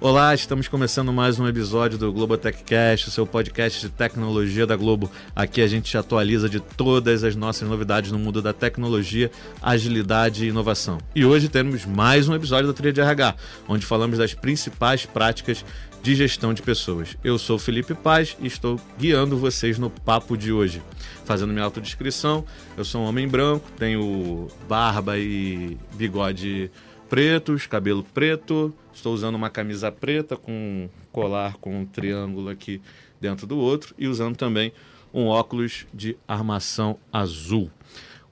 Olá, estamos começando mais um episódio do Globotechcast, seu podcast de tecnologia da Globo. Aqui a gente te atualiza de todas as nossas novidades no mundo da tecnologia, agilidade e inovação. E hoje temos mais um episódio da Trilha de RH, onde falamos das principais práticas de gestão de pessoas. Eu sou Felipe Paz e estou guiando vocês no papo de hoje. Fazendo minha autodescrição, eu sou um homem branco, tenho barba e bigode pretos, cabelo preto, estou usando uma camisa preta com um colar com um triângulo aqui dentro do outro e usando também um óculos de armação azul.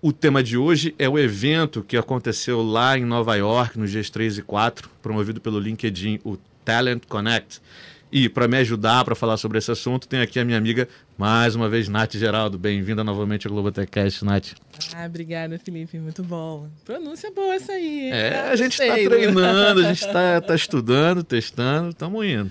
O tema de hoje é o evento que aconteceu lá em Nova York, nos dias 3 e 4, promovido pelo LinkedIn, o Talent Connect. E para me ajudar para falar sobre esse assunto, tem aqui a minha amiga, mais uma vez, Nath Geraldo. Bem-vinda novamente ao Globotechcast, Nath. Ah, obrigada, Felipe. Muito bom. Pronúncia boa essa aí. É, ah, a gente está treinando, a gente está tá estudando, testando, estamos indo.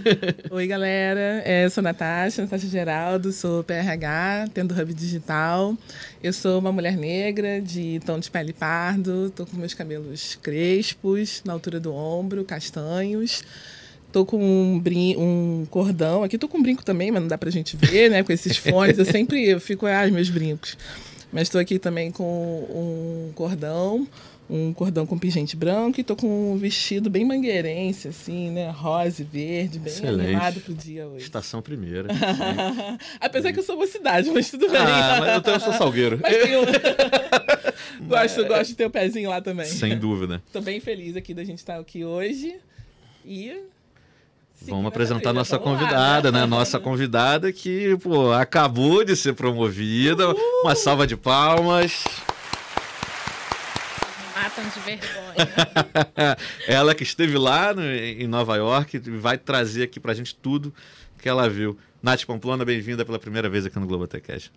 Oi, galera. É, eu sou Natasha, Natasha Geraldo, sou PRH, tendo Hub Digital. Eu sou uma mulher negra, de tom de pele pardo, estou com meus cabelos crespos, na altura do ombro, castanhos. Tô com um, brin um cordão. Aqui tô com um brinco também, mas não dá pra gente ver, né? Com esses fones. Eu sempre eu fico, ah, meus brincos. Mas estou aqui também com um cordão, um cordão com pingente branco e tô com um vestido bem mangueirense, assim, né? Rosa e verde, bem Excelente. animado pro dia hoje. Estação primeira. Apesar que eu sou mocidade, mas tudo bem. Ah, mas eu, tenho, eu sou salgueiro. Um... gosto, mas... gosto de ter o pezinho lá também. Sem dúvida. Tô bem feliz aqui da gente estar aqui hoje. E Vamos apresentar nossa convidada, né? Nossa convidada que, pô, acabou de ser promovida. Uhul. Uma salva de palmas. Matam de vergonha. ela que esteve lá no, em Nova York vai trazer aqui pra gente tudo que ela viu. Nath Pamplona, bem-vinda pela primeira vez aqui no Globotecast.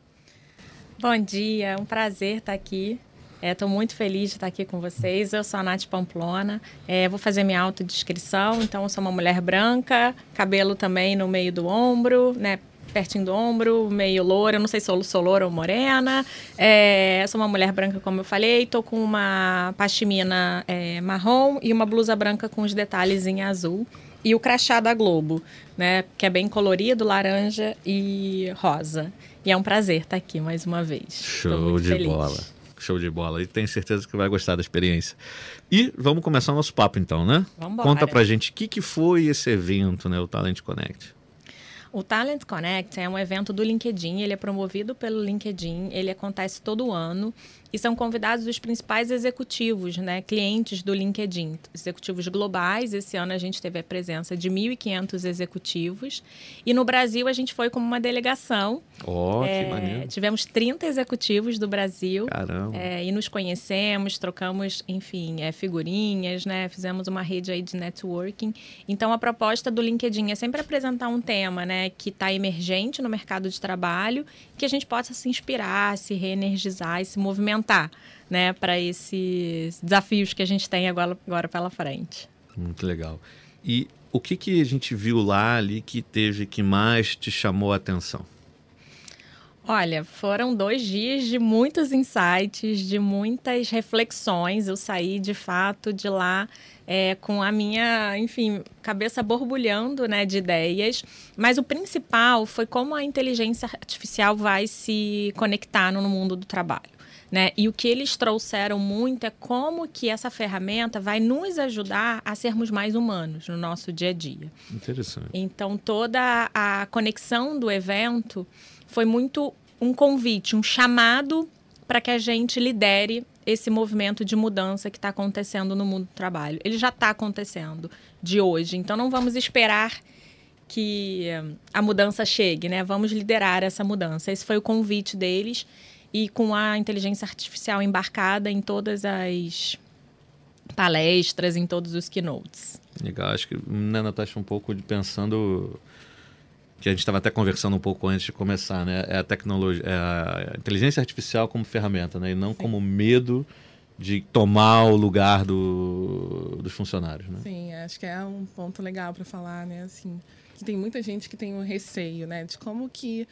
Bom dia, é um prazer estar aqui. Estou é, muito feliz de estar aqui com vocês. Eu sou a Nath Pamplona. É, vou fazer minha autodescrição. Então, eu sou uma mulher branca, cabelo também no meio do ombro, né? Pertinho do ombro, meio loura. Eu não sei se eu sou loura ou morena. É, sou uma mulher branca, como eu falei. Estou com uma pashmina é, marrom e uma blusa branca com os detalhes em azul. E o crachá da Globo, né? Que é bem colorido, laranja e rosa. E é um prazer estar aqui mais uma vez. Show de feliz. bola. Show de bola. E tenho certeza que vai gostar da experiência. E vamos começar o nosso papo então, né? Vamos Conta pra gente o que, que foi esse evento, né? O Talent Connect. O Talent Connect é um evento do LinkedIn, ele é promovido pelo LinkedIn, ele acontece todo ano e são convidados os principais executivos, né, clientes do LinkedIn, executivos globais. Esse ano a gente teve a presença de 1.500 executivos e no Brasil a gente foi como uma delegação. Oh, é, que maneiro. Tivemos 30 executivos do Brasil. Caramba. É, e nos conhecemos, trocamos, enfim, é, figurinhas, né, fizemos uma rede aí de networking. Então a proposta do LinkedIn é sempre apresentar um tema, né, que está emergente no mercado de trabalho, que a gente possa se inspirar, se reenergizar e se movimentar né, para esses desafios que a gente tem agora, agora pela frente. Muito legal. E o que, que a gente viu lá ali que teve que mais te chamou a atenção? Olha, foram dois dias de muitos insights, de muitas reflexões. Eu saí de fato de lá é, com a minha, enfim, cabeça borbulhando né, de ideias. Mas o principal foi como a inteligência artificial vai se conectar no mundo do trabalho. Né? E o que eles trouxeram muito é como que essa ferramenta vai nos ajudar a sermos mais humanos no nosso dia a dia. Interessante. Então, toda a conexão do evento foi muito um convite, um chamado para que a gente lidere esse movimento de mudança que está acontecendo no mundo do trabalho. Ele já está acontecendo de hoje, então não vamos esperar que a mudança chegue, né? Vamos liderar essa mudança. Esse foi o convite deles e com a inteligência artificial embarcada em todas as palestras, em todos os keynotes. Legal, acho que, né, Natasha, um pouco de pensando que a gente estava até conversando um pouco antes de começar, né? É a tecnologia, é a inteligência artificial como ferramenta, né? E não Sim. como medo de tomar o lugar do, dos funcionários, né? Sim, acho que é um ponto legal para falar, né? Assim, que tem muita gente que tem um receio, né? De como que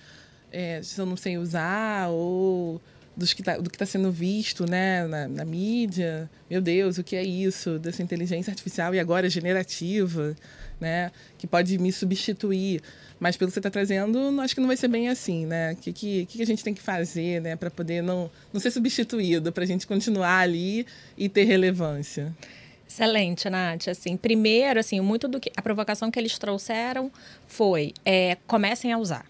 é, se eu não sei usar ou dos que tá, do que está sendo visto né, na, na, mídia. Meu Deus, o que é isso dessa inteligência artificial e agora generativa, né, que pode me substituir? Mas pelo que você está trazendo, acho que não vai ser bem assim, né? O que, que, que a gente tem que fazer né, para poder não, não ser substituído, para a gente continuar ali e ter relevância? Excelente, Nath. Assim, primeiro, assim, muito do que a provocação que eles trouxeram foi é, comecem a usar.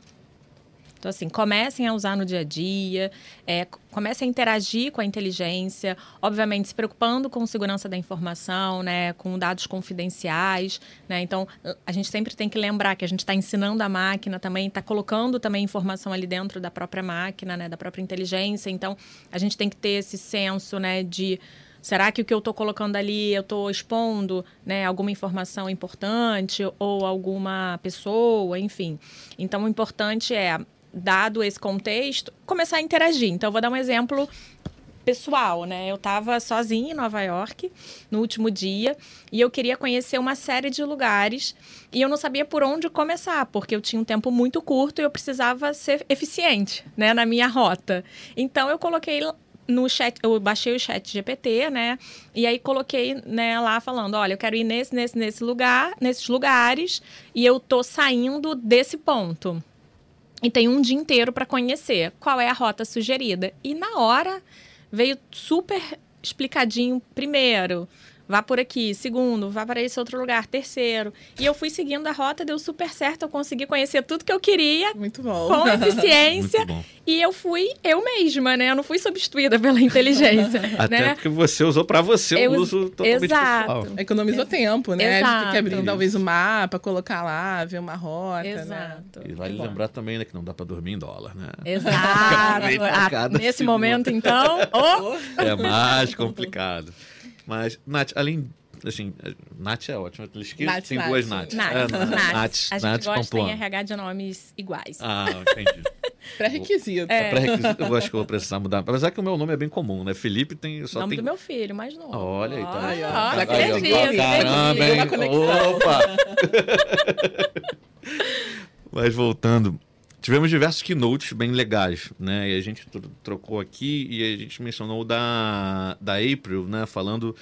Então, assim, comecem a usar no dia a dia, é, comecem a interagir com a inteligência, obviamente se preocupando com segurança da informação, né, com dados confidenciais, né? Então, a gente sempre tem que lembrar que a gente está ensinando a máquina também, está colocando também informação ali dentro da própria máquina, né, da própria inteligência. Então, a gente tem que ter esse senso, né, de Será que o que eu estou colocando ali, eu estou expondo né, alguma informação importante ou alguma pessoa, enfim. Então, o importante é dado esse contexto, começar a interagir. Então, eu vou dar um exemplo pessoal, né? Eu estava sozinha em Nova York no último dia e eu queria conhecer uma série de lugares e eu não sabia por onde começar, porque eu tinha um tempo muito curto e eu precisava ser eficiente, né, na minha rota. Então eu coloquei no chat, eu baixei o chat GPT, né? E aí coloquei, né, lá falando, olha, eu quero ir nesse, nesse, nesse lugar, nesses lugares, e eu tô saindo desse ponto e tem um dia inteiro para conhecer qual é a rota sugerida. E na hora veio super explicadinho primeiro vá por aqui. Segundo, vá para esse outro lugar. Terceiro. E eu fui seguindo a rota, deu super certo. Eu consegui conhecer tudo que eu queria. Muito bom. Com eficiência. e eu fui eu mesma, né? Eu não fui substituída pela inteligência. Até né? porque você usou para você eu, o uso totalmente Exato. pessoal. Economizou tempo, né? Exato. A gente tem que abrir talvez o mapa, colocar lá, ver uma rota. Né? Exato. Né? E vale lembrar também né, que não dá para dormir em dólar, né? Exato. ah, nesse momento, então. Oh. É mais complicado. Mas, Nath, além. Assim, Nath é ótimo. Nath, tem Nath. duas Nath. Nath. É, Nath. Nath. A gente Nath gosta em RH de nomes iguais. Ah, entendi. Pré-requisito. É. Pré-requisito, eu acho que eu vou precisar mudar. Apesar que o meu nome é bem comum, né? Felipe tem. Só nome tem... do meu filho, mais novo. Olha aí, tá. Ai, ó, Caramba, hein? Opa! Mas voltando, tivemos diversos keynotes bem legais, né? E a gente trocou aqui e a gente mencionou da, da April, né? Falando,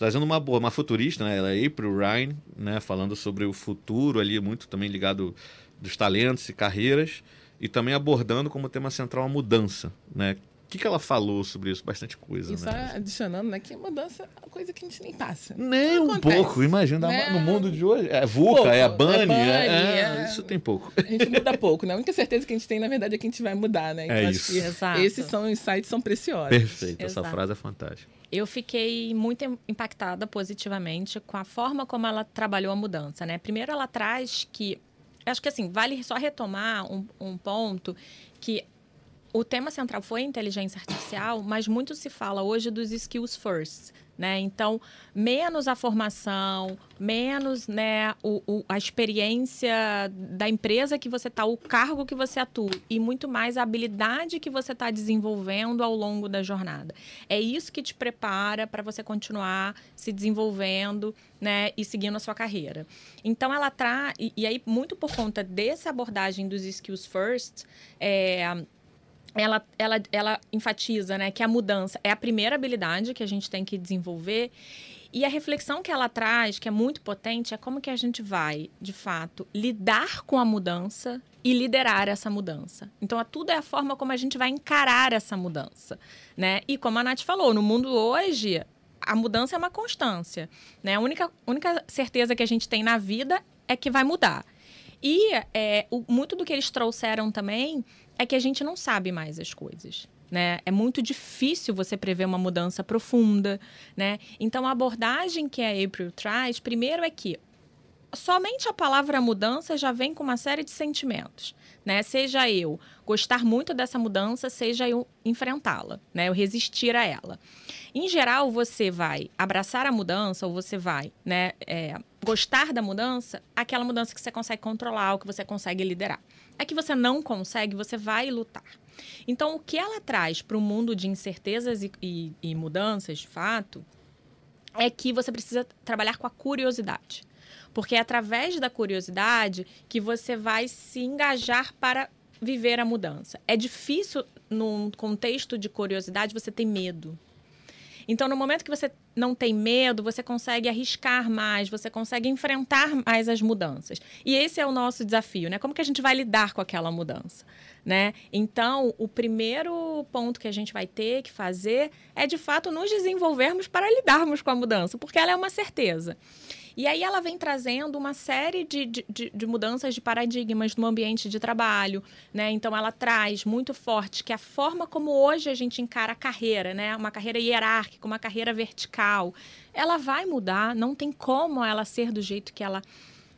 trazendo uma boa, uma futurista, né? Ela é April Ryan, né? Falando sobre o futuro ali, muito também ligado dos talentos e carreiras e também abordando como tema central a mudança, né? O que, que ela falou sobre isso? Bastante coisa, e só né? adicionando, né, que a mudança é uma coisa que a gente nem passa. Nem um pouco, imagina, né? no mundo de hoje. É VUCA, pouco, é a Bunny, é, é, é, isso tem pouco. A gente muda pouco, né? A única certeza que a gente tem, na verdade, é que a gente vai mudar, né? Então, é isso. Exato. Esses são insights são preciosos. Perfeito, Exato. essa frase é fantástica. Eu fiquei muito impactada positivamente com a forma como ela trabalhou a mudança, né? Primeiro, ela traz que acho que assim, vale só retomar um, um ponto que o tema central foi inteligência artificial, mas muito se fala hoje dos skills first. Né? Então, menos a formação, menos né, o, o, a experiência da empresa que você está, o cargo que você atua, e muito mais a habilidade que você está desenvolvendo ao longo da jornada. É isso que te prepara para você continuar se desenvolvendo né, e seguindo a sua carreira. Então, ela traz, e, e, aí, muito por conta dessa abordagem dos skills first, é, ela, ela, ela enfatiza né, que a mudança é a primeira habilidade que a gente tem que desenvolver. E a reflexão que ela traz, que é muito potente, é como que a gente vai, de fato, lidar com a mudança e liderar essa mudança. Então, tudo é a forma como a gente vai encarar essa mudança. Né? E como a Nath falou, no mundo hoje, a mudança é uma constância. Né? A única, única certeza que a gente tem na vida é que vai mudar. E é, o, muito do que eles trouxeram também é que a gente não sabe mais as coisas. Né? É muito difícil você prever uma mudança profunda, né? Então a abordagem que a April traz, primeiro é que somente a palavra mudança já vem com uma série de sentimentos, né? Seja eu gostar muito dessa mudança, seja eu enfrentá-la, né? Eu resistir a ela. Em geral, você vai abraçar a mudança ou você vai, né? É, gostar da mudança, aquela mudança que você consegue controlar, ou que você consegue liderar é que você não consegue, você vai lutar. Então, o que ela traz para o mundo de incertezas e, e, e mudanças, de fato, é que você precisa trabalhar com a curiosidade. Porque é através da curiosidade que você vai se engajar para viver a mudança. É difícil, num contexto de curiosidade, você ter medo. Então, no momento que você não tem medo, você consegue arriscar mais, você consegue enfrentar mais as mudanças. E esse é o nosso desafio, né? Como que a gente vai lidar com aquela mudança, né? Então, o primeiro ponto que a gente vai ter que fazer é, de fato, nos desenvolvermos para lidarmos com a mudança, porque ela é uma certeza. E aí ela vem trazendo uma série de, de, de, mudanças de paradigmas no ambiente de trabalho, né? Então ela traz muito forte que a forma como hoje a gente encara a carreira, né? Uma carreira hierárquica, uma carreira vertical, ela vai mudar, não tem como ela ser do jeito que ela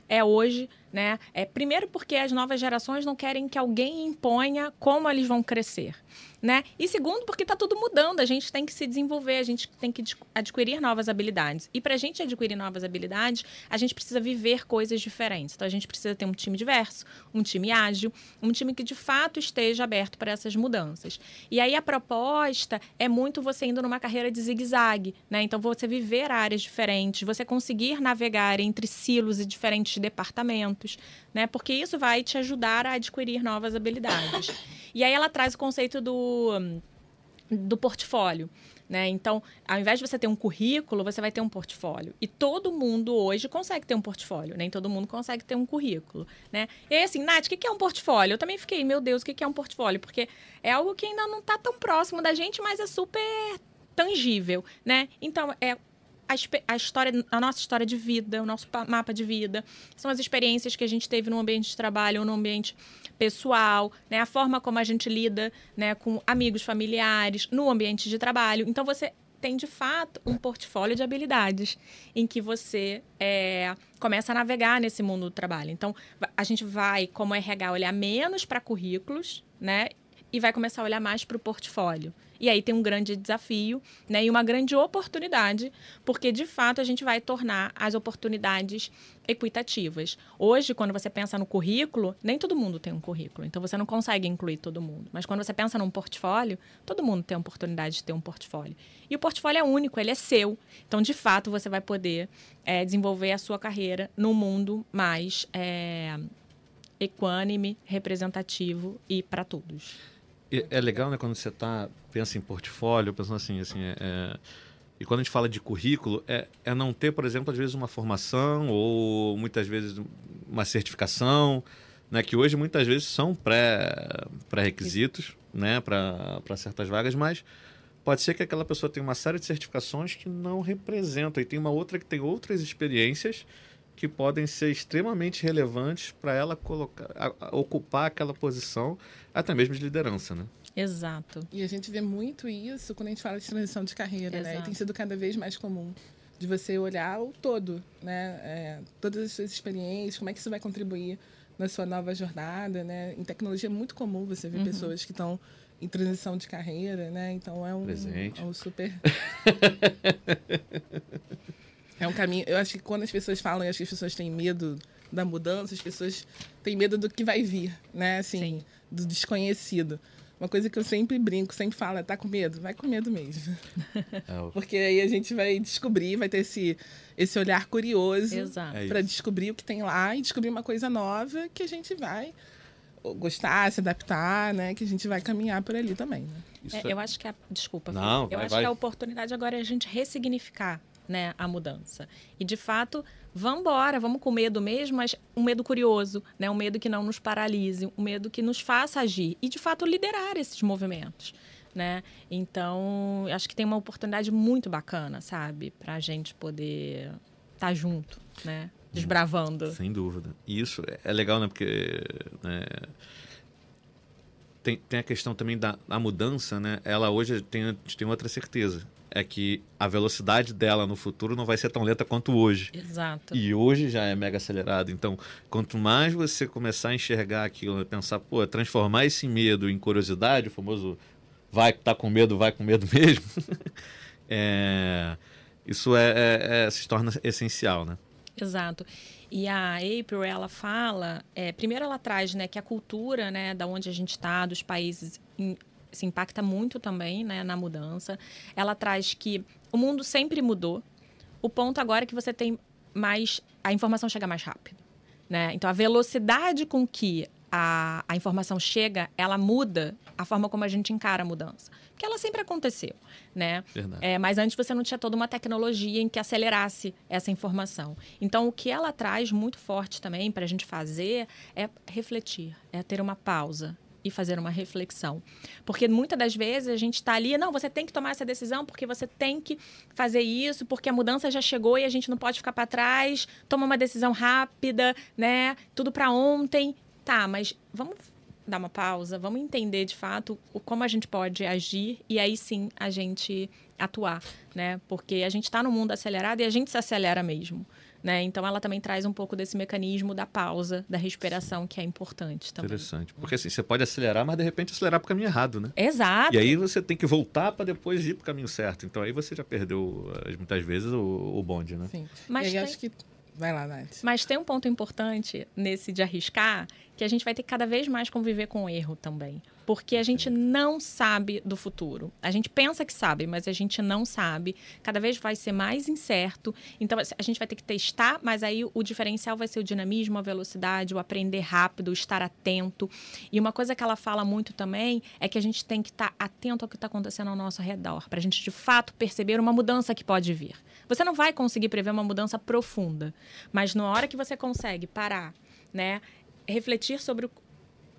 é hoje, né? É primeiro porque as novas gerações não querem que alguém imponha como eles vão crescer né? E segundo, porque está tudo mudando, a gente tem que se desenvolver, a gente tem que adquirir novas habilidades. E para a gente adquirir novas habilidades, a gente precisa viver coisas diferentes. Então a gente precisa ter um time diverso, um time ágil, um time que de fato esteja aberto para essas mudanças. E aí a proposta é muito você indo numa carreira de zigue-zague, né? Então você viver áreas diferentes, você conseguir navegar entre silos e diferentes departamentos, né? Porque isso vai te ajudar a adquirir novas habilidades. E aí ela traz o conceito do, do portfólio. Né? Então, ao invés de você ter um currículo, você vai ter um portfólio. E todo mundo hoje consegue ter um portfólio, nem todo mundo consegue ter um currículo. Né? E aí, assim, Nath, o que é um portfólio? Eu também fiquei, meu Deus, o que é um portfólio? Porque é algo que ainda não está tão próximo da gente, mas é super tangível, né? Então, é a, a, história, a nossa história de vida, o nosso mapa de vida, são as experiências que a gente teve no ambiente de trabalho ou no ambiente pessoal, né? A forma como a gente lida, né, com amigos, familiares, no ambiente de trabalho. Então você tem de fato um portfólio de habilidades em que você é, começa a navegar nesse mundo do trabalho. Então a gente vai, como RH, olhar menos para currículos, né? E vai começar a olhar mais para o portfólio. E aí tem um grande desafio né, e uma grande oportunidade, porque de fato a gente vai tornar as oportunidades equitativas. Hoje, quando você pensa no currículo, nem todo mundo tem um currículo, então você não consegue incluir todo mundo. Mas quando você pensa num portfólio, todo mundo tem a oportunidade de ter um portfólio. E o portfólio é único, ele é seu. Então, de fato, você vai poder é, desenvolver a sua carreira num mundo mais é, equânime, representativo e para todos é legal, né, quando você tá, pensa em portfólio, pensando assim, assim, é, é, e quando a gente fala de currículo, é, é não ter, por exemplo, às vezes uma formação ou muitas vezes uma certificação, né, que hoje muitas vezes são pré-requisitos pré né, para certas vagas, mas pode ser que aquela pessoa tenha uma série de certificações que não representam, e tem uma outra que tem outras experiências que podem ser extremamente relevantes para ela colocar, a, a, ocupar aquela posição, até mesmo de liderança, né? Exato. E a gente vê muito isso quando a gente fala de transição de carreira, Exato. né? E tem sido cada vez mais comum de você olhar o todo, né? É, todas as suas experiências, como é que isso vai contribuir na sua nova jornada, né? Em tecnologia é muito comum você ver uhum. pessoas que estão em transição de carreira, né? Então é um, Presente. É um super É um caminho. Eu acho que quando as pessoas falam, acho que as pessoas têm medo da mudança, as pessoas têm medo do que vai vir, né? Assim, Sim. do desconhecido. Uma coisa que eu sempre brinco, sempre falo, é, tá com medo? Vai com medo mesmo. É Porque aí a gente vai descobrir, vai ter esse, esse olhar curioso é para descobrir o que tem lá e descobrir uma coisa nova que a gente vai gostar, se adaptar, né? Que a gente vai caminhar por ali também. Né? É, eu acho que a. Desculpa, Não, eu vai, acho vai. que a oportunidade agora é a gente ressignificar né, a mudança. E de fato, vamos embora, vamos com medo mesmo, mas um medo curioso, né, um medo que não nos paralise, um medo que nos faça agir e de fato liderar esses movimentos. Né? Então, acho que tem uma oportunidade muito bacana, sabe, para a gente poder estar tá junto, né? Desbravando. Sem dúvida. E isso é legal, né? Porque né, tem, tem a questão também da mudança, né? Ela hoje tem, a tem outra certeza é que a velocidade dela no futuro não vai ser tão lenta quanto hoje. Exato. E hoje já é mega acelerado. Então, quanto mais você começar a enxergar aquilo, pensar, pô, transformar esse medo em curiosidade, o famoso vai tá com medo, vai com medo mesmo, é, isso é, é, é, se torna essencial, né? Exato. E a April, ela fala, é, primeiro ela traz né, que a cultura né, da onde a gente está, dos países se impacta muito também né, na mudança. Ela traz que o mundo sempre mudou. O ponto agora é que você tem mais. A informação chega mais rápido. Né? Então, a velocidade com que a, a informação chega, ela muda a forma como a gente encara a mudança. Porque ela sempre aconteceu, né? É, mas antes você não tinha toda uma tecnologia em que acelerasse essa informação. Então, o que ela traz muito forte também para a gente fazer é refletir, é ter uma pausa, e fazer uma reflexão. Porque muitas das vezes a gente está ali, não, você tem que tomar essa decisão porque você tem que fazer isso, porque a mudança já chegou e a gente não pode ficar para trás, toma uma decisão rápida, né? Tudo para ontem. Tá, mas vamos dar uma pausa, vamos entender de fato o, como a gente pode agir e aí sim a gente atuar, né? Porque a gente está no mundo acelerado e a gente se acelera mesmo. Né? Então ela também traz um pouco desse mecanismo da pausa, da respiração, que é importante também. Interessante. Porque assim, você pode acelerar, mas de repente acelerar para o caminho errado, né? Exato. E aí você tem que voltar para depois ir para o caminho certo. Então aí você já perdeu, eh, muitas vezes, o, o bonde, né? Sim. Mas e aí tem... acho que Vai lá, Nath. Mas tem um ponto importante nesse de arriscar, que a gente vai ter que cada vez mais conviver com o erro também. Porque a gente não sabe do futuro. A gente pensa que sabe, mas a gente não sabe. Cada vez vai ser mais incerto. Então a gente vai ter que testar, mas aí o diferencial vai ser o dinamismo, a velocidade, o aprender rápido, o estar atento. E uma coisa que ela fala muito também é que a gente tem que estar atento ao que está acontecendo ao nosso redor, para a gente de fato perceber uma mudança que pode vir. Você não vai conseguir prever uma mudança profunda, mas na hora que você consegue parar, né, refletir sobre o,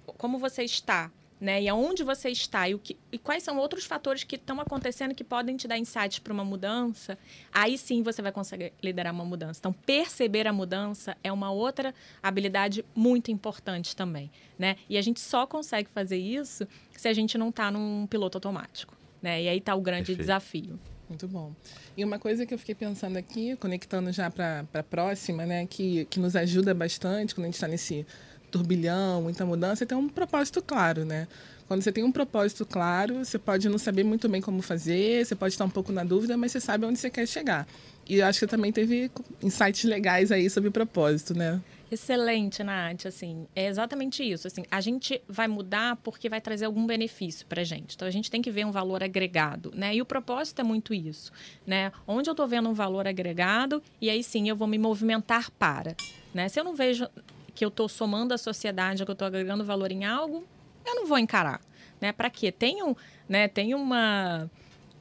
como você está, né, e aonde você está e, o que, e quais são outros fatores que estão acontecendo que podem te dar insights para uma mudança, aí sim você vai conseguir liderar uma mudança. Então, perceber a mudança é uma outra habilidade muito importante também, né? E a gente só consegue fazer isso se a gente não está num piloto automático, né? E aí está o grande Perfeito. desafio. Muito bom. E uma coisa que eu fiquei pensando aqui, conectando já para a próxima, né, que, que nos ajuda bastante quando a gente está nesse turbilhão, muita mudança, é ter um propósito claro, né? Quando você tem um propósito claro, você pode não saber muito bem como fazer, você pode estar um pouco na dúvida, mas você sabe onde você quer chegar. E eu acho que também teve insights legais aí sobre propósito, né? Excelente, Nath. Assim, é exatamente isso. Assim, a gente vai mudar porque vai trazer algum benefício para gente. Então, a gente tem que ver um valor agregado, né? E o propósito é muito isso, né? Onde eu estou vendo um valor agregado e aí sim eu vou me movimentar para, né? Se eu não vejo que eu estou somando a sociedade, que eu estou agregando valor em algo, eu não vou encarar, né? Para quê? Tem, um, né? Tem uma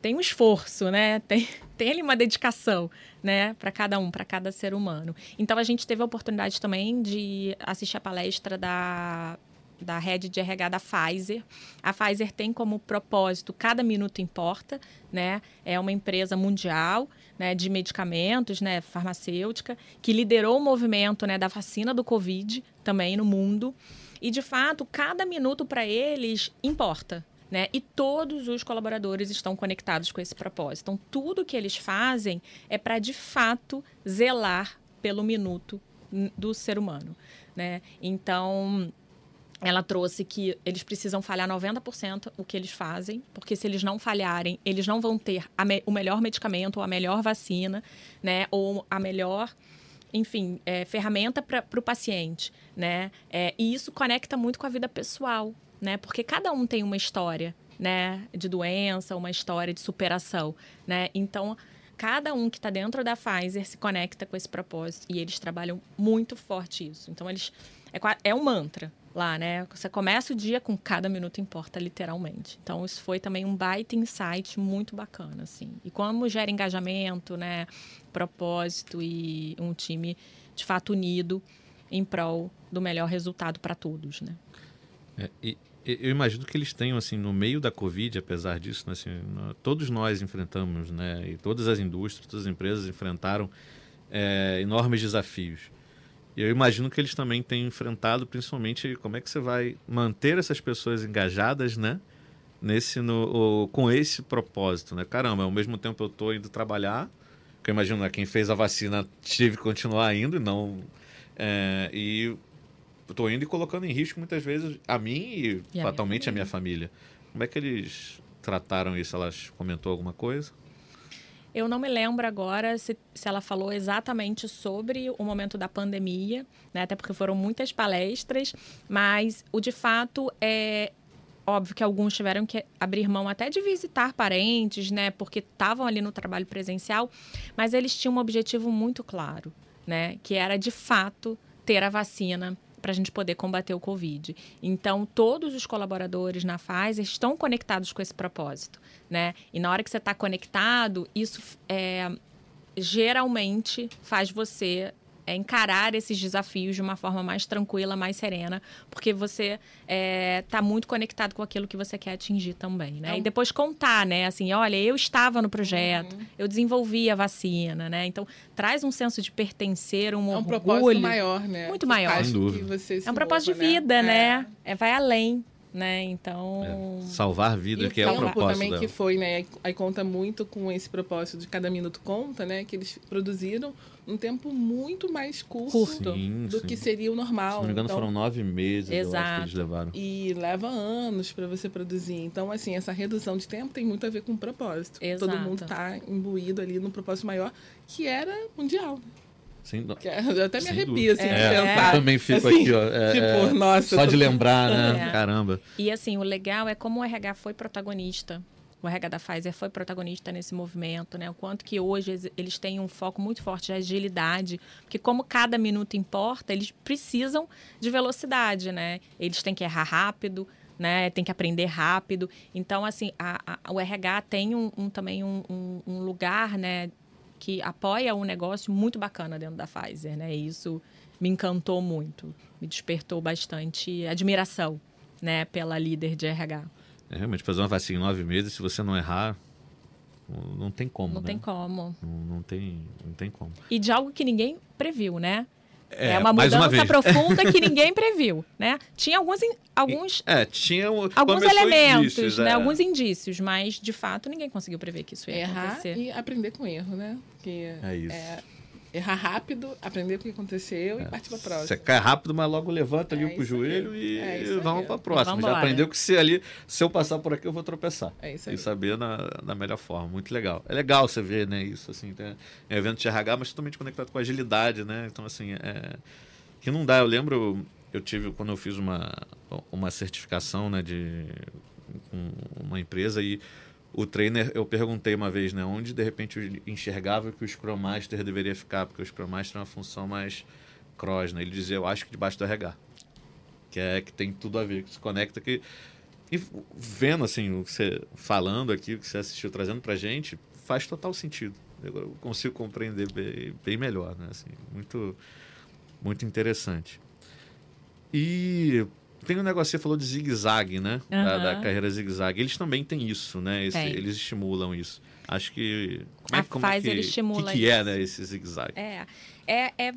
tem um esforço, né? Tem, tem ali uma dedicação, né? Para cada um, para cada ser humano. Então a gente teve a oportunidade também de assistir a palestra da da rede de RH da Pfizer. A Pfizer tem como propósito cada minuto importa, né? É uma empresa mundial, né, de medicamentos, né, farmacêutica, que liderou o movimento, né, da vacina do Covid também no mundo. E de fato, cada minuto para eles importa, né? E todos os colaboradores estão conectados com esse propósito. Então, tudo que eles fazem é para, de fato, zelar pelo minuto do ser humano. Né? Então, ela trouxe que eles precisam falhar 90% o que eles fazem, porque se eles não falharem, eles não vão ter me o melhor medicamento ou a melhor vacina, né? Ou a melhor enfim, é, ferramenta para o paciente, né? É, e isso conecta muito com a vida pessoal, né? Porque cada um tem uma história, né? De doença, uma história de superação, né? Então, cada um que está dentro da Pfizer se conecta com esse propósito e eles trabalham muito forte isso. Então, eles é, é um mantra lá, né? Você começa o dia com cada minuto importa, literalmente. Então, isso foi também um baita insight muito bacana, assim. E como gera engajamento, né? Propósito e um time de fato unido em prol do melhor resultado para todos, né? É, e eu imagino que eles tenham assim no meio da Covid, apesar disso, né, assim, todos nós enfrentamos, né, e todas as indústrias, todas as empresas enfrentaram é, enormes desafios. E eu imagino que eles também têm enfrentado, principalmente, como é que você vai manter essas pessoas engajadas, né, nesse no, com esse propósito, né? Caramba, ao mesmo tempo eu estou indo trabalhar, que eu imagino né, quem fez a vacina tive que continuar indo, e não é, e estou indo e colocando em risco muitas vezes a mim e, e fatalmente a minha, a minha família. Como é que eles trataram isso? Elas comentou alguma coisa? Eu não me lembro agora se, se ela falou exatamente sobre o momento da pandemia, né? até porque foram muitas palestras, mas o de fato é óbvio que alguns tiveram que abrir mão até de visitar parentes, né? Porque estavam ali no trabalho presencial, mas eles tinham um objetivo muito claro, né? Que era de fato ter a vacina para a gente poder combater o Covid. Então, todos os colaboradores na Pfizer estão conectados com esse propósito, né? E na hora que você está conectado, isso é, geralmente faz você é encarar esses desafios de uma forma mais tranquila, mais serena, porque você está é, tá muito conectado com aquilo que você quer atingir também, né? Um... E depois contar, né? Assim, olha, eu estava no projeto, uhum. eu desenvolvi a vacina, né? Então, traz um senso de pertencer, um, é um orgulho. propósito maior, né? Muito maior. Sem dúvida. é um propósito de vida, né? né? É. vai além né? Então. É, salvar vida, e que é o propósito. também dela. que foi, né? Aí conta muito com esse propósito de cada minuto conta, né? Que eles produziram um tempo muito mais curto, curto. Sim, do sim. que seria o normal. Se não me engano, então, foram nove meses Exato. que eles levaram. E leva anos para você produzir. Então, assim, essa redução de tempo tem muito a ver com o propósito. Exato. Todo mundo está imbuído ali no propósito maior, que era mundial. Sem do... Eu até me Sem arrepio, assim, é, de pensar. Eu também fico assim, aqui, ó. É, tipo, é, nossa. Só de lembrar, né? É. Caramba. E assim, o legal é como o RH foi protagonista. O RH da Pfizer foi protagonista nesse movimento, né? O quanto que hoje eles têm um foco muito forte de agilidade, porque como cada minuto importa, eles precisam de velocidade, né? Eles têm que errar rápido, né? Tem que aprender rápido. Então, assim, a, a, o RH tem um, um também um, um, um, lugar, né? Que apoia um negócio muito bacana dentro da Pfizer, né? E isso me encantou muito, me despertou bastante admiração, né, pela líder de RH. É, realmente, fazer uma vacina em nove meses, se você não errar, não tem como, Não né? tem como. Não, não, tem, não tem como. E de algo que ninguém previu, né? É, é uma mudança uma profunda que ninguém previu, né? Tinha alguns, alguns, é, tinha alguns elementos, indícios, né? É. Alguns indícios, mas de fato ninguém conseguiu prever que isso ia Errar acontecer. e aprender com erro, né? Que é isso. Errar rápido, aprender o que aconteceu é. e partir para a próxima. Você cai rápido, mas logo levanta ali é o joelho e é vamos para a próxima. Já aprendeu que se ali, se eu passar por aqui, eu vou tropeçar. É isso aí. E saber na, na melhor forma. Muito legal. É legal você ver, né, isso assim, tem, é evento de RH, mas totalmente conectado com agilidade, né? Então assim, é que não dá. Eu lembro, eu tive quando eu fiz uma uma certificação, né, de com uma empresa e o trainer, eu perguntei uma vez, né, onde de repente eu enxergava que o Scrum Master deveria ficar, porque o Scrum Master é uma função mais cross, né? Ele dizia, eu acho que debaixo do RH. Que é que tem tudo a ver, que se conecta que e vendo assim o que você falando aqui, o que você assistiu trazendo pra gente, faz total sentido. Eu consigo compreender bem, bem melhor, né? Assim, muito muito interessante. E tem um negócio, você falou de zigue-zague, né? Uhum. Da, da, carreira zigue-zague. Eles também têm isso, né? Esse, eles estimulam isso. Acho que. Como é, a como Pfizer é que, estimula que, que é, né, esse zigue-zague? É. É, é,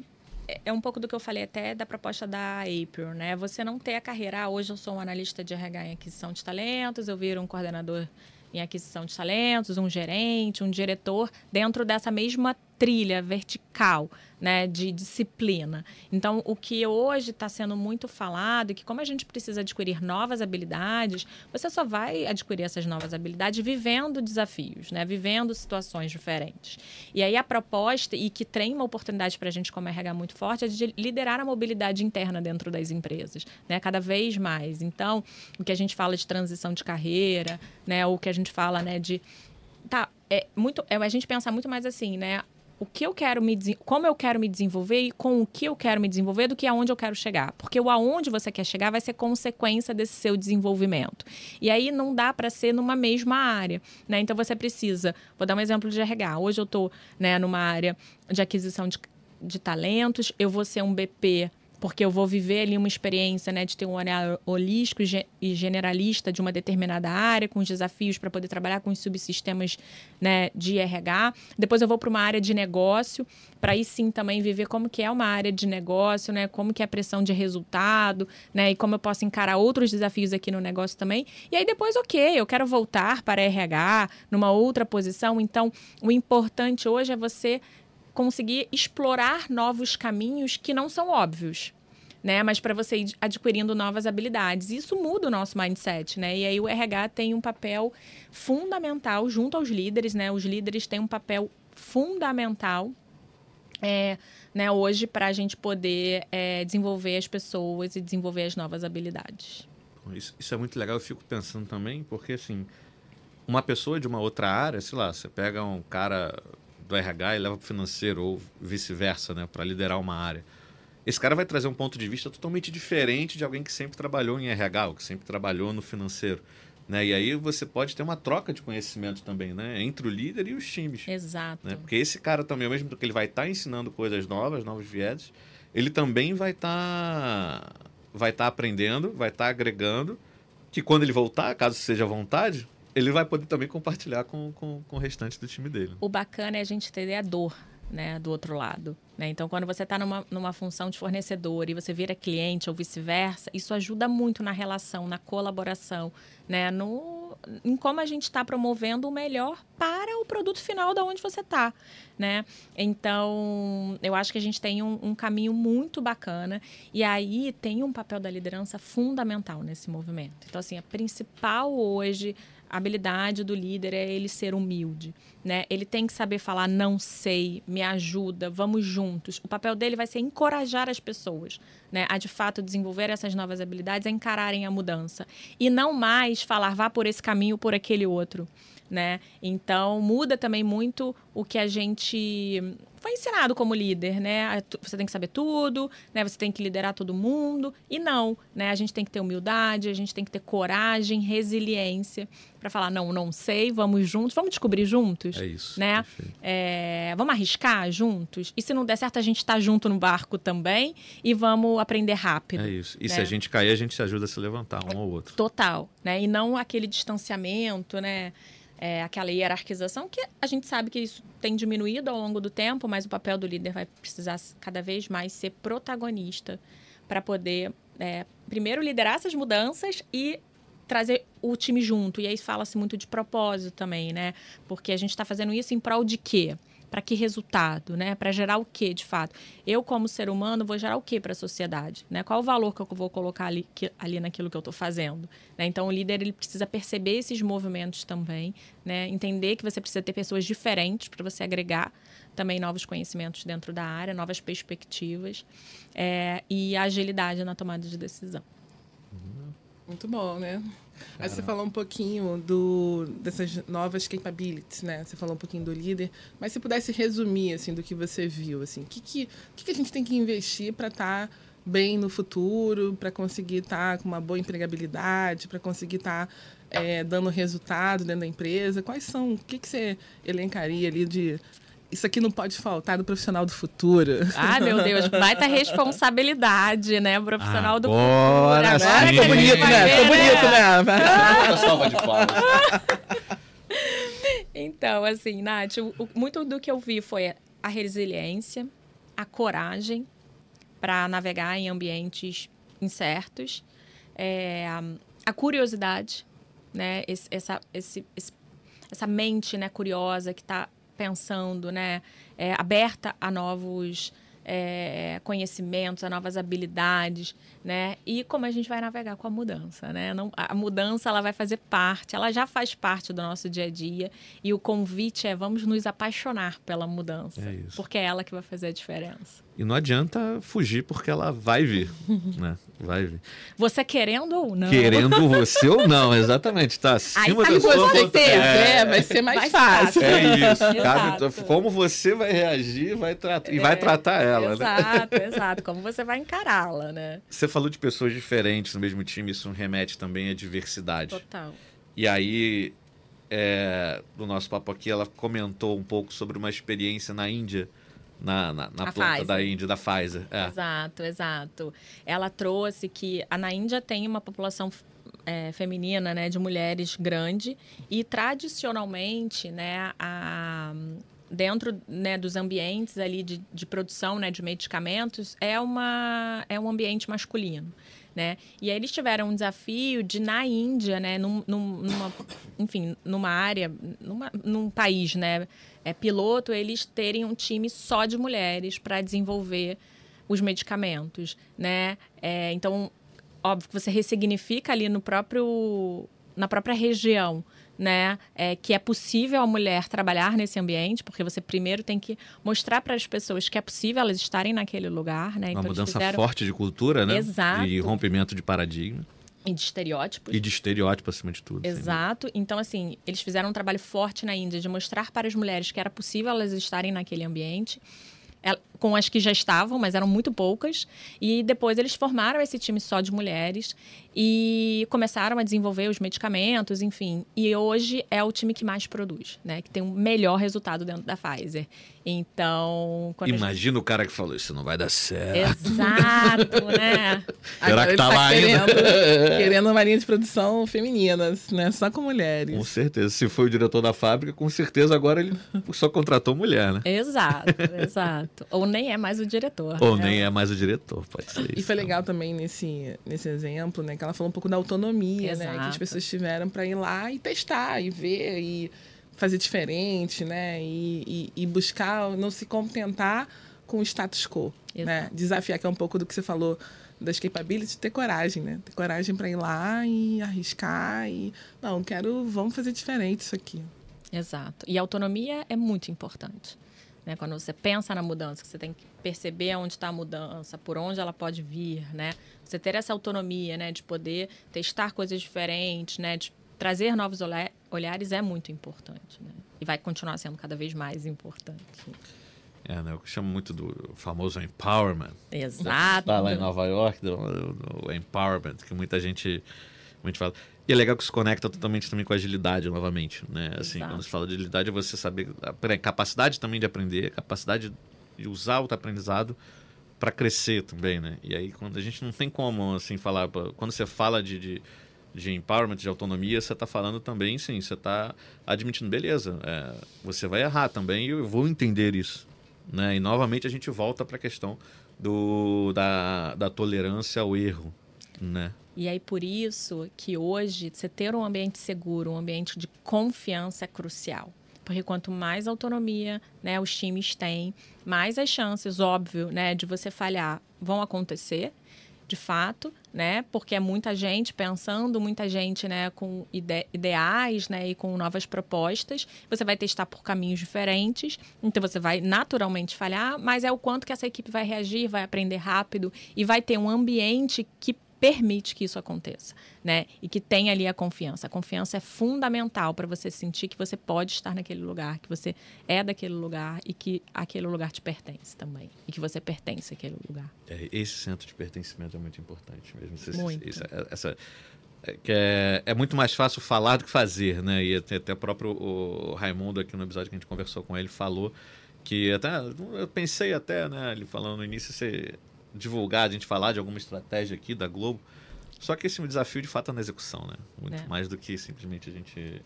é um pouco do que eu falei até da proposta da April, né? Você não ter a carreira, ah, hoje eu sou um analista de RH em aquisição de talentos, eu viro um coordenador em aquisição de talentos, um gerente, um diretor, dentro dessa mesma trilha vertical né, de disciplina. Então, o que hoje está sendo muito falado é que, como a gente precisa adquirir novas habilidades, você só vai adquirir essas novas habilidades vivendo desafios, né, vivendo situações diferentes. E aí, a proposta, e que tem uma oportunidade para a gente, como RH, muito forte, é de liderar a mobilidade interna dentro das empresas, né, cada vez mais. Então, o que a gente fala de transição de carreira, né, o que a gente fala né, de tá, é muito, é a gente pensar muito mais assim, né? O que eu quero me como eu quero me desenvolver e com o que eu quero me desenvolver do que aonde eu quero chegar. Porque o aonde você quer chegar vai ser consequência desse seu desenvolvimento. E aí não dá para ser numa mesma área, né? Então você precisa, vou dar um exemplo de RH. Hoje eu estou, né, numa área de aquisição de, de talentos, eu vou ser um BP porque eu vou viver ali uma experiência né, de ter um olhar holístico e generalista de uma determinada área, com os desafios para poder trabalhar com os subsistemas né, de RH. Depois eu vou para uma área de negócio, para aí sim também viver como que é uma área de negócio, né, como que é a pressão de resultado, né, e como eu posso encarar outros desafios aqui no negócio também. E aí depois, ok, eu quero voltar para RH numa outra posição. Então, o importante hoje é você conseguir explorar novos caminhos que não são óbvios. Né, mas para você ir adquirindo novas habilidades. Isso muda o nosso mindset, né? E aí o RH tem um papel fundamental junto aos líderes, né? Os líderes têm um papel fundamental é, né, hoje para a gente poder é, desenvolver as pessoas e desenvolver as novas habilidades. Isso, isso, é muito legal, eu fico pensando também, porque assim, uma pessoa de uma outra área, sei lá, você pega um cara do RH e leva para o financeiro, ou vice-versa, né, para liderar uma área. esse cara vai trazer um ponto de vista totalmente diferente de alguém que sempre trabalhou em RH, ou que sempre trabalhou no financeiro. Né? E aí você pode ter uma troca de conhecimento também, né? Entre o líder e os times. Exato. Né? Porque esse cara também, ao mesmo tempo que ele vai estar tá ensinando coisas novas, novos vieses, ele também vai estar tá, vai estar tá aprendendo, vai estar tá agregando, que quando ele voltar, caso seja vontade, ele vai poder também compartilhar com, com, com o restante do time dele. O bacana é a gente entender a dor né, do outro lado. Né? Então, quando você está numa, numa função de fornecedor e você vira cliente ou vice-versa, isso ajuda muito na relação, na colaboração, né? no, em como a gente está promovendo o melhor para o produto final da onde você está. Né? Então, eu acho que a gente tem um, um caminho muito bacana e aí tem um papel da liderança fundamental nesse movimento. Então, assim, a principal hoje habilidade do líder é ele ser humilde, né? Ele tem que saber falar não sei, me ajuda, vamos juntos. O papel dele vai ser encorajar as pessoas, né, a de fato desenvolver essas novas habilidades, a encararem a mudança e não mais falar vá por esse caminho, por aquele outro, né? Então muda também muito o que a gente foi ensinado como líder, né? Você tem que saber tudo, né? Você tem que liderar todo mundo. E não, né? A gente tem que ter humildade, a gente tem que ter coragem, resiliência para falar não, não sei, vamos juntos, vamos descobrir juntos, é isso, né? É, vamos arriscar juntos. E se não der certo, a gente está junto no barco também e vamos aprender rápido. É isso. E né? se a gente cair, a gente se ajuda a se levantar um ou outro. Total, né? E não aquele distanciamento, né? É, aquela hierarquização, que a gente sabe que isso tem diminuído ao longo do tempo, mas o papel do líder vai precisar cada vez mais ser protagonista para poder, é, primeiro, liderar essas mudanças e trazer o time junto. E aí fala-se muito de propósito também, né? Porque a gente está fazendo isso em prol de quê? Para que resultado, né? Para gerar o que, de fato? Eu, como ser humano, vou gerar o que para a sociedade, né? Qual o valor que eu vou colocar ali, que, ali naquilo que eu estou fazendo? Né? Então, o líder ele precisa perceber esses movimentos também, né? Entender que você precisa ter pessoas diferentes para você agregar também novos conhecimentos dentro da área, novas perspectivas é, e agilidade na tomada de decisão. Muito bom, né? Aí você falou um pouquinho do, dessas novas capabilities, né? Você falou um pouquinho do líder, mas se pudesse resumir assim do que você viu, assim, o que, que, que, a gente tem que investir para estar tá bem no futuro, para conseguir estar tá com uma boa empregabilidade, para conseguir estar tá, é, dando resultado dentro da empresa? Quais são? O que, que você elencaria ali de isso aqui não pode faltar do profissional do futuro. Ah, meu Deus, baita responsabilidade, né? Profissional do futuro. Agora sim. Tô bonito, né? Tô bonito, né? salva de palmas. Então, assim, Nath, o, muito do que eu vi foi a resiliência, a coragem para navegar em ambientes incertos, é, a curiosidade, né? Esse, essa, esse, essa mente né, curiosa que está pensando, né, é, aberta a novos é, conhecimentos, a novas habilidades, né? E como a gente vai navegar com a mudança, né? Não, a mudança ela vai fazer parte, ela já faz parte do nosso dia a dia e o convite é vamos nos apaixonar pela mudança, é porque é ela que vai fazer a diferença. E não adianta fugir porque ela vai vir, né? Vai vir. Você querendo ou não. Querendo você ou não, exatamente. Tá acima Aí, da sua você, é, é, vai ser mais, mais fácil. fácil. É isso. Cabe, como você vai reagir vai tratar, e vai é, tratar ela, exato, né? Exato, Como você vai encará-la, né? Você falou de pessoas diferentes no mesmo time, isso remete também à diversidade. Total. E aí, é, no nosso papo aqui, ela comentou um pouco sobre uma experiência na Índia na, na, na planta Pfizer. da Índia, da Pfizer. É. Exato, exato. Ela trouxe que a, na Índia tem uma população é, feminina, né, de mulheres grande e tradicionalmente, né, a, dentro né, dos ambientes ali de, de produção né, de medicamentos é, uma, é um ambiente masculino. Né? E aí eles tiveram um desafio de na Índia, né, num, numa, enfim, numa área, numa, num país, né, é, piloto, eles terem um time só de mulheres para desenvolver os medicamentos, né? É, então, óbvio que você ressignifica ali no próprio na própria região, né? É, que é possível a mulher trabalhar nesse ambiente, porque você primeiro tem que mostrar para as pessoas que é possível elas estarem naquele lugar, né? Uma então, mudança fizeram... forte de cultura, né? Exato. E rompimento de paradigma. E de estereótipos. E de estereótipo acima de tudo. Exato. Então, assim, eles fizeram um trabalho forte na Índia de mostrar para as mulheres que era possível elas estarem naquele ambiente. Com as que já estavam, mas eram muito poucas. E depois eles formaram esse time só de mulheres e começaram a desenvolver os medicamentos, enfim. E hoje é o time que mais produz, né? Que tem o um melhor resultado dentro da Pfizer. Então. Imagina gente... o cara que falou: Isso não vai dar certo. Exato, né? Será que tá, tá lá querendo, ainda? querendo uma linha de produção femininas, né? Só com mulheres. Com certeza. Se foi o diretor da fábrica, com certeza agora ele só contratou mulher, né? Exato, exato. Ou nem é mais o diretor. Ou né? nem é mais o diretor, pode ser. E foi legal também nesse, nesse exemplo, né? Que ela falou um pouco da autonomia, exato. né? Que as pessoas tiveram para ir lá e testar e ver e fazer diferente, né? E, e, e buscar não se contentar com o status quo, Exato. né? Desafiar, que é um pouco do que você falou das capabilities, ter coragem, né? Ter coragem para ir lá e arriscar e não, quero, vamos fazer diferente isso aqui. Exato. E a autonomia é muito importante. Né? Quando você pensa na mudança, você tem que perceber onde está a mudança, por onde ela pode vir, né? Você ter essa autonomia, né? De poder testar coisas diferentes, né? De trazer novos olhares é muito importante, né? E vai continuar sendo cada vez mais importante. É, né? Eu chamo muito do famoso empowerment. Exato. Está lá em Nova York, do, do, do, empowerment, que muita gente, muita fala. E é legal que se conecta totalmente também com a agilidade, novamente, né? Assim, Exato. quando se fala de agilidade, é você saber a capacidade também de aprender, capacidade de usar o aprendizado para crescer também, né? E aí, quando a gente não tem como, assim, falar... Quando você fala de, de de empowerment, de autonomia, você está falando também, sim, você está admitindo, beleza, é, você vai errar também e eu vou entender isso. Né? E novamente a gente volta para a questão do, da, da tolerância ao erro. Né? E aí por isso que hoje você ter um ambiente seguro, um ambiente de confiança é crucial. Porque quanto mais autonomia né, os times têm, mais as chances, óbvio, né, de você falhar vão acontecer de fato, né? Porque é muita gente pensando, muita gente, né, com ide ideais, né, e com novas propostas. Você vai testar por caminhos diferentes, então você vai naturalmente falhar, mas é o quanto que essa equipe vai reagir, vai aprender rápido e vai ter um ambiente que permite que isso aconteça, né? E que tenha ali a confiança. A confiança é fundamental para você sentir que você pode estar naquele lugar, que você é daquele lugar e que aquele lugar te pertence também. E que você pertence àquele lugar. É, esse centro de pertencimento é muito importante mesmo. Esse, muito. Esse, essa, é, que é, é, muito mais fácil falar do que fazer, né? E até, até o próprio o Raimundo aqui no episódio que a gente conversou com ele falou que até eu pensei até, né, ele falando no início, você divulgar, a gente falar de alguma estratégia aqui da Globo. Só que esse desafio de fato é na execução, né? Muito é. mais do que simplesmente a gente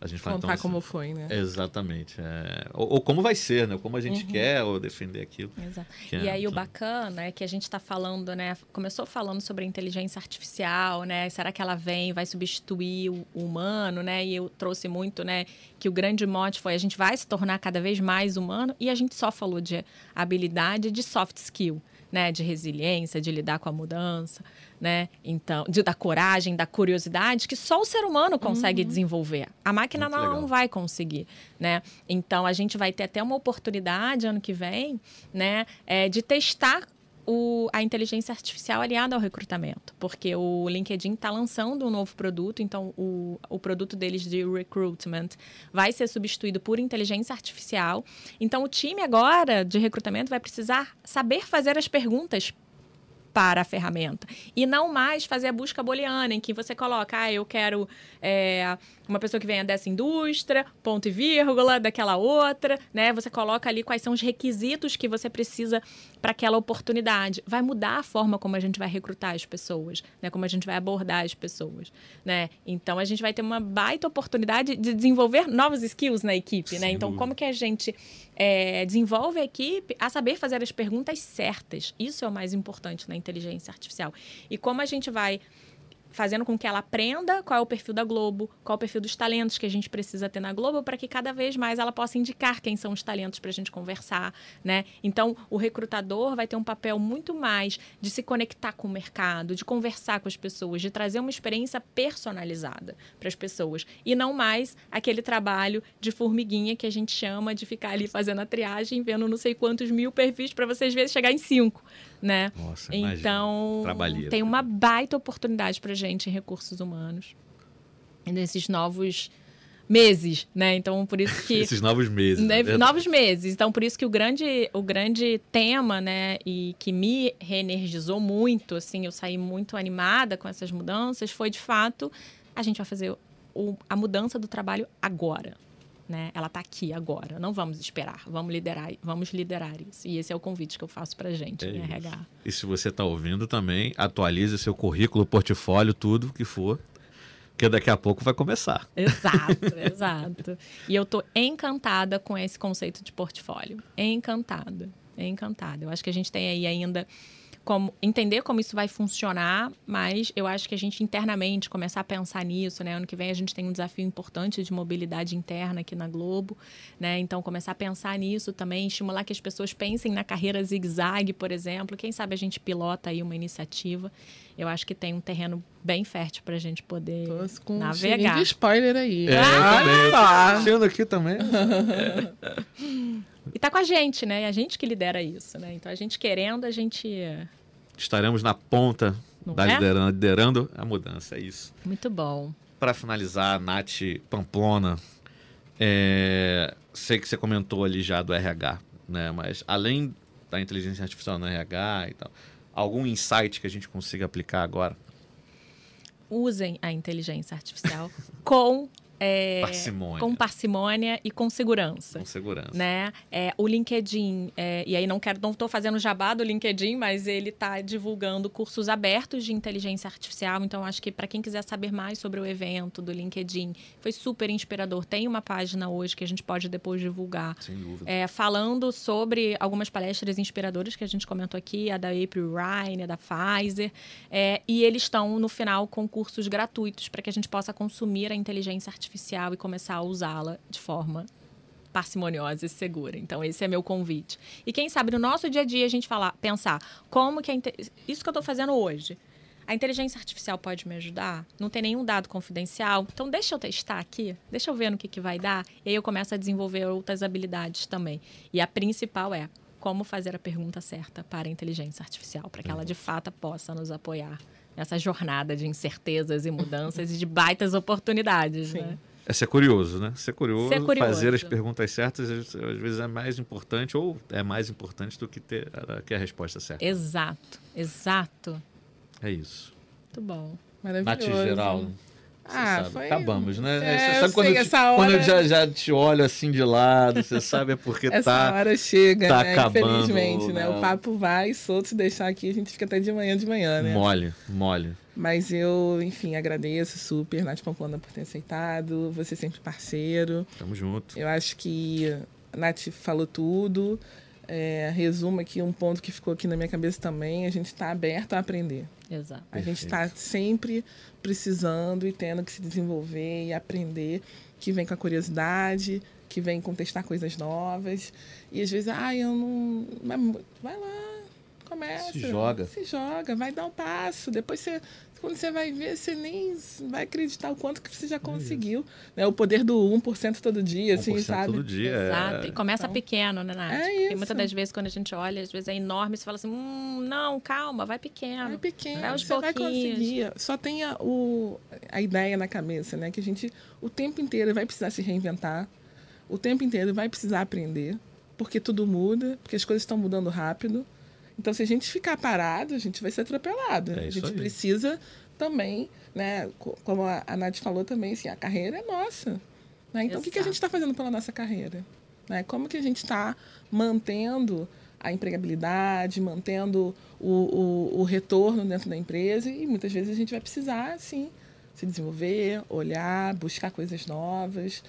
a gente fala, Contar então, como foi, né? Exatamente. É, ou, ou, como vai ser, né? Como a gente uhum. quer ou defender aquilo. Exato. E é, aí o bacana é que a gente está falando, né? Começou falando sobre a inteligência artificial, né? Será que ela vem, vai substituir o, o humano, né? E eu trouxe muito, né? Que o grande mote foi a gente vai se tornar cada vez mais humano e a gente só falou de habilidade de soft skill né, de resiliência, de lidar com a mudança, né? Então, de, da coragem, da curiosidade que só o ser humano consegue uhum. desenvolver. A máquina não, não, vai conseguir, né? Então a gente vai ter até uma oportunidade ano que vem, né, é, de testar o, a inteligência artificial aliada ao recrutamento, porque o LinkedIn está lançando um novo produto, então o, o produto deles de recruitment vai ser substituído por inteligência artificial. Então o time agora de recrutamento vai precisar saber fazer as perguntas para a ferramenta. E não mais fazer a busca booleana, em que você coloca, ah, eu quero é, uma pessoa que venha dessa indústria, ponto e vírgula, daquela outra, né? Você coloca ali quais são os requisitos que você precisa para aquela oportunidade. Vai mudar a forma como a gente vai recrutar as pessoas, né? Como a gente vai abordar as pessoas, né? Então a gente vai ter uma baita oportunidade de desenvolver novos skills na equipe, né? Então como que a gente é, desenvolve a equipe a saber fazer as perguntas certas? Isso é o mais importante na inteligência artificial. E como a gente vai fazendo com que ela aprenda qual é o perfil da Globo, qual é o perfil dos talentos que a gente precisa ter na Globo, para que cada vez mais ela possa indicar quem são os talentos para a gente conversar, né? Então, o recrutador vai ter um papel muito mais de se conectar com o mercado, de conversar com as pessoas, de trazer uma experiência personalizada para as pessoas e não mais aquele trabalho de formiguinha que a gente chama de ficar ali fazendo a triagem, vendo não sei quantos mil perfis para vocês vezes chegar em cinco, né? Nossa, então, tem uma baita oportunidade para gente em recursos humanos. nesses novos meses, né? Então, por isso que... Esses novos meses. Né? Né? Novos meses. Então, por isso que o grande, o grande tema, né, e que me reenergizou muito, assim, eu saí muito animada com essas mudanças, foi, de fato, a gente vai fazer o, a mudança do trabalho agora. Né? Ela está aqui agora. Não vamos esperar. Vamos liderar, vamos liderar isso. E esse é o convite que eu faço para gente É. RH. E se você está ouvindo também, atualize seu currículo, portfólio, tudo que for, porque daqui a pouco vai começar. Exato, exato. E eu tô encantada com esse conceito de portfólio. Encantada, encantada. Eu acho que a gente tem aí ainda como entender como isso vai funcionar, mas eu acho que a gente internamente começar a pensar nisso, né? Ano que vem a gente tem um desafio importante de mobilidade interna aqui na Globo, né? Então começar a pensar nisso também, estimular que as pessoas pensem na carreira zigue-zague, por exemplo. Quem sabe a gente pilota aí uma iniciativa. Eu acho que tem um terreno bem fértil para a gente poder Tô com um navegar. de spoiler aí. É, também. só. Sendo aqui também. E tá com a gente, né? É a gente que lidera isso, né? Então a gente querendo, a gente. Estaremos na ponta Não da é? liderando, liderando a mudança, é isso. Muito bom. Para finalizar, Nath Pamplona, é, sei que você comentou ali já do RH, né? Mas além da inteligência artificial no RH e tal, algum insight que a gente consiga aplicar agora? Usem a inteligência artificial com. É, Parcimônia. Com parcimônia e com segurança. Com segurança. né? É, o LinkedIn, é, e aí não quero, não estou fazendo jabá do LinkedIn, mas ele está divulgando cursos abertos de inteligência artificial. Então, acho que para quem quiser saber mais sobre o evento do LinkedIn, foi super inspirador. Tem uma página hoje que a gente pode depois divulgar. Sem dúvida. É, falando sobre algumas palestras inspiradoras que a gente comentou aqui, a da April Ryan, a da Pfizer, é, e eles estão no final com cursos gratuitos para que a gente possa consumir a inteligência artificial e começar a usá-la de forma parcimoniosa e segura. Então esse é meu convite. E quem sabe no nosso dia a dia a gente falar, pensar como que inte- isso que eu estou fazendo hoje. A inteligência artificial pode me ajudar? Não tem nenhum dado confidencial. Então, deixa eu testar aqui, deixa eu ver no que, que vai dar. E aí eu começo a desenvolver outras habilidades também. E a principal é como fazer a pergunta certa para a inteligência artificial, para que ela de fato possa nos apoiar nessa jornada de incertezas e mudanças e de baitas oportunidades. Sim. Né? É ser curioso, né? Ser curioso, Ser curioso. fazer as perguntas certas, às vezes é mais importante ou é mais importante do que ter a, que a resposta certa. Exato, exato. É isso. Muito bom. Nath Maravilhoso. Geral. Ah, sabe, foi- Acabamos, né? É, você sabe quando, sei, eu te- essa quando eu hora- já, já te olho assim de lado, você sabe é porque Essa tá. hora chega, tá né? acabando, Infelizmente, né? né? O papo vai solto, se deixar aqui, a gente fica até de manhã de manhã, né? Mole, mole. Mas eu, enfim, agradeço super, Nath Pamplona, por ter aceitado. Você sempre parceiro. Tamo junto. Eu acho que a Nath falou tudo. É, resumo aqui um ponto que ficou aqui na minha cabeça também. A gente está aberto a aprender. Exato. A gente está sempre precisando e tendo que se desenvolver e aprender, que vem com a curiosidade, que vem com testar coisas novas. E às vezes, ah, eu não. mas Vai lá, começa. Se joga. Se joga, vai dar um passo. Depois você. Quando você vai ver, você nem vai acreditar o quanto que você já conseguiu. Né? O poder do 1% todo dia, assim, 1% sabe? todo dia. Exato. E É... começa Então, pequeno, né, Nath? é Porque isso. muitas das vezes, quando a gente olha, às vezes é enorme, você fala assim, hum, não, calma, vai pequeno. É pequeno, Vai aos você vai pouquinhos. conseguir. Só tenha o, a ideia na cabeça, né? Que a gente o tempo inteiro vai precisar se reinventar, o tempo inteiro vai precisar aprender, porque tudo muda, porque as coisas estão mudando rápido. Então, se a gente ficar parado, a gente vai ser atropelado. É a gente aí. precisa também, né? co- Como a Nath falou também, assim, a carreira é nossa. né? Então, o que, que a Exato. gente está fazendo pela nossa carreira? Né? Como que a gente está mantendo a empregabilidade, mantendo o, o, o retorno dentro da empresa e muitas vezes a gente vai precisar, sim, se desenvolver, olhar, buscar coisas novas,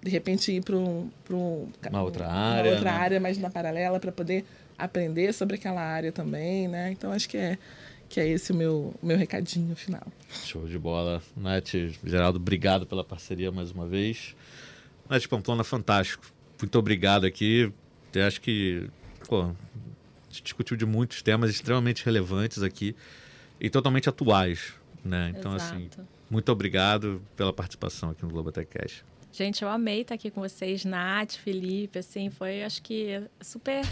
de repente ir para um, um, Uma outra uma área, outra né? área mais na paralela para poder aprender sobre aquela área também, né? Então acho que é que é esse o meu, meu recadinho final. Show de bola. Nath, Geraldo, obrigado pela parceria mais uma vez. Nath Pamplona, fantástico. Muito obrigado aqui. Eu acho que pô, a gente discutiu de muitos temas extremamente relevantes aqui e totalmente atuais. Né? Então, assim, Exato. muito obrigado pela participação aqui no Globo Techcast. Gente, eu amei estar aqui com vocês, Nath, Felipe, assim, foi, acho que, super,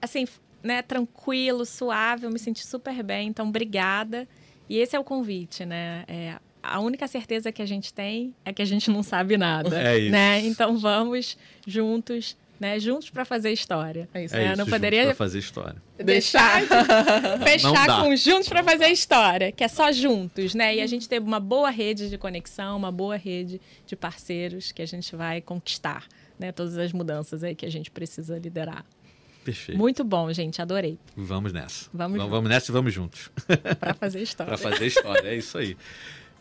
assim, né, tranquilo, suave, eu me senti super bem, então, obrigada. E esse é o convite, né, é a única certeza que a gente tem é que a gente não sabe nada. É isso. Né? Então vamos juntos né? Juntos para fazer história. É isso. É isso, não poderia para fazer história. Deixar de fechar com juntos para fazer história, que é só juntos, né? E a gente teve uma boa rede de conexão, uma boa rede de parceiros que a gente vai conquistar, né? Todas as mudanças aí que a gente precisa liderar. Perfeito. Muito bom, gente, adorei. Vamos nessa. Vamos, vamos, vamos nessa e vamos juntos. para fazer história. para fazer história, é isso aí.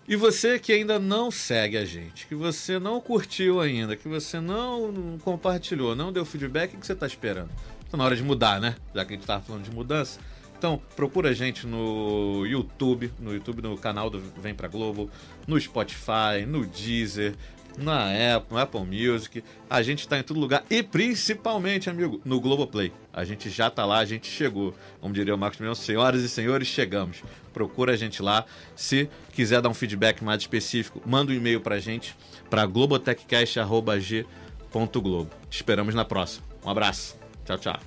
E você que ainda não segue a gente, que você não curtiu ainda, que você não compartilhou, não deu feedback, o que você está esperando? Está na hora de mudar, né? Já que a gente estava falando de mudança. Então, procura a gente no YouTube, no YouTube, no canal do Vem Pra Globo, no Spotify, no Deezer, na Apple, no Apple Music. A gente está em todo lugar e principalmente, amigo, no Globoplay. A gente já está lá, a gente chegou. Como diria o Marcos Milhão, senhoras e senhores, chegamos. Procura a gente lá. Se quiser dar um feedback mais específico, manda um e-mail para a gente para globotechcast.g.globo. Esperamos na próxima. Um abraço. Tchau, tchau.